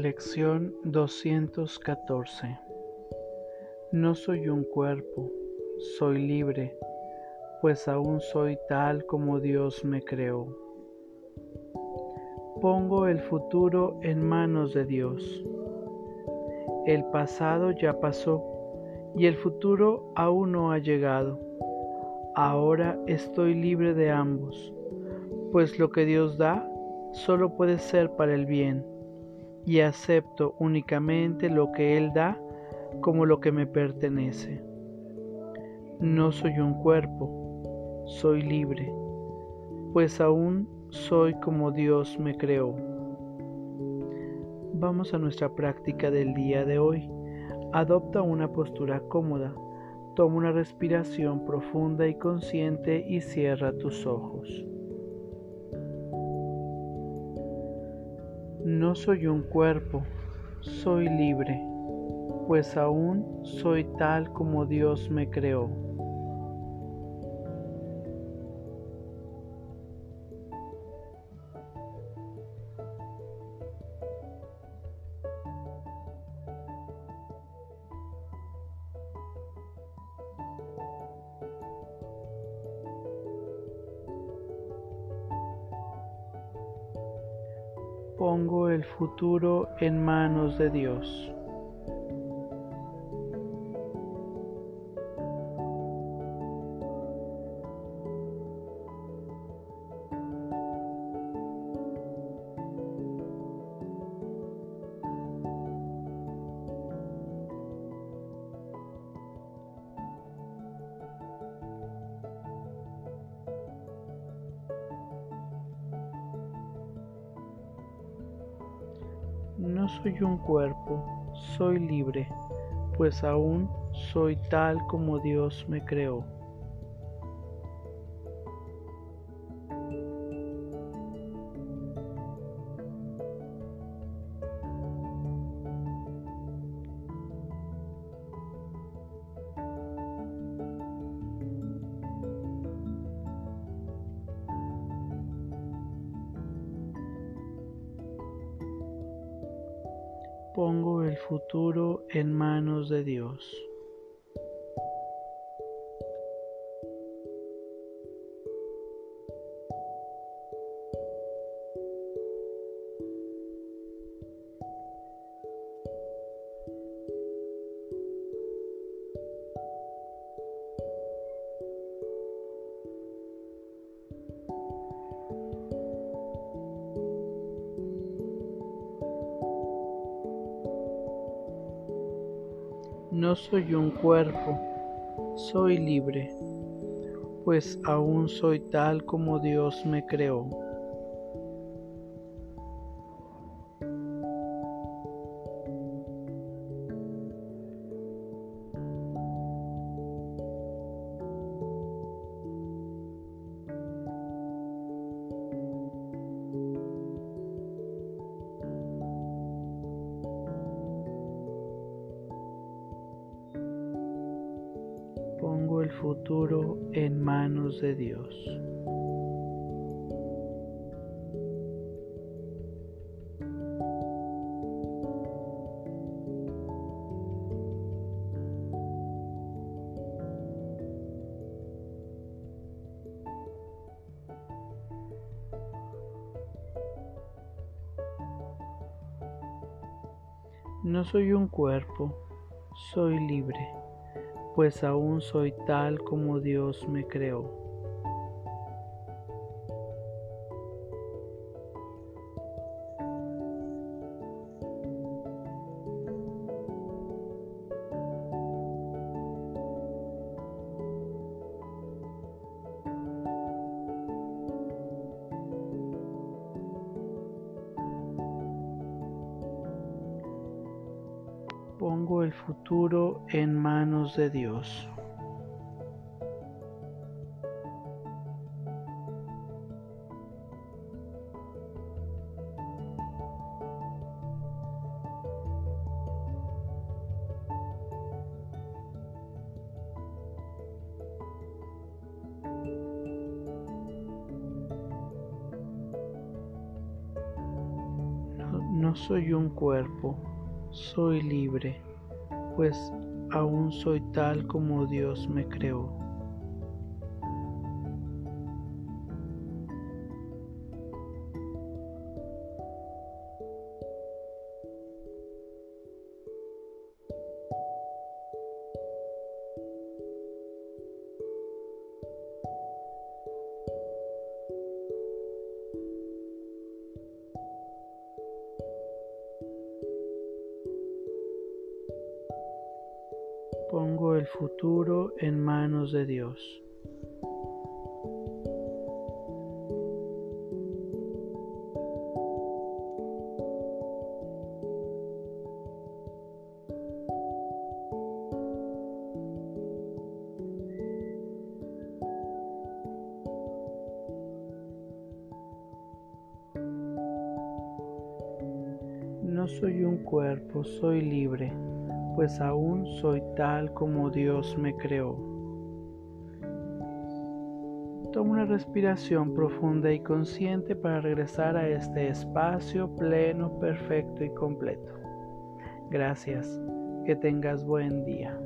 Lección 214 No soy un cuerpo, soy libre, pues aún soy tal como Dios me creó. Pongo el futuro en manos de Dios. El pasado ya pasó y el futuro aún no ha llegado. Ahora estoy libre de ambos, pues lo que Dios da solo puede ser para el bien y acepto únicamente lo que Él da como lo que me pertenece. No soy un cuerpo, soy libre, pues aún soy como Dios me creó. Vamos a nuestra práctica del día de hoy. Adopta una postura cómoda, toma una respiración profunda y consciente y cierra tus ojos. No soy un cuerpo, soy libre, pues aún soy tal como Dios me creó. Pongo el futuro en manos de Dios. No soy un cuerpo, soy libre, pues aún soy tal como Dios me creó. Pongo el futuro en manos de Dios. No soy un cuerpo, soy libre, pues aún soy tal como Dios me creó. El futuro en manos de Dios. No soy un cuerpo, soy libre pues aún soy tal como Dios me creó. El futuro en manos de Dios. No soy un cuerpo, soy libre, pues aún soy tal como Dios me creó. Pongo el futuro en manos de Dios. No soy un cuerpo, soy libre pues aún soy tal como Dios me creó. Toma una respiración profunda y consciente para regresar a este espacio pleno, perfecto y completo. Gracias. Que tengas buen día.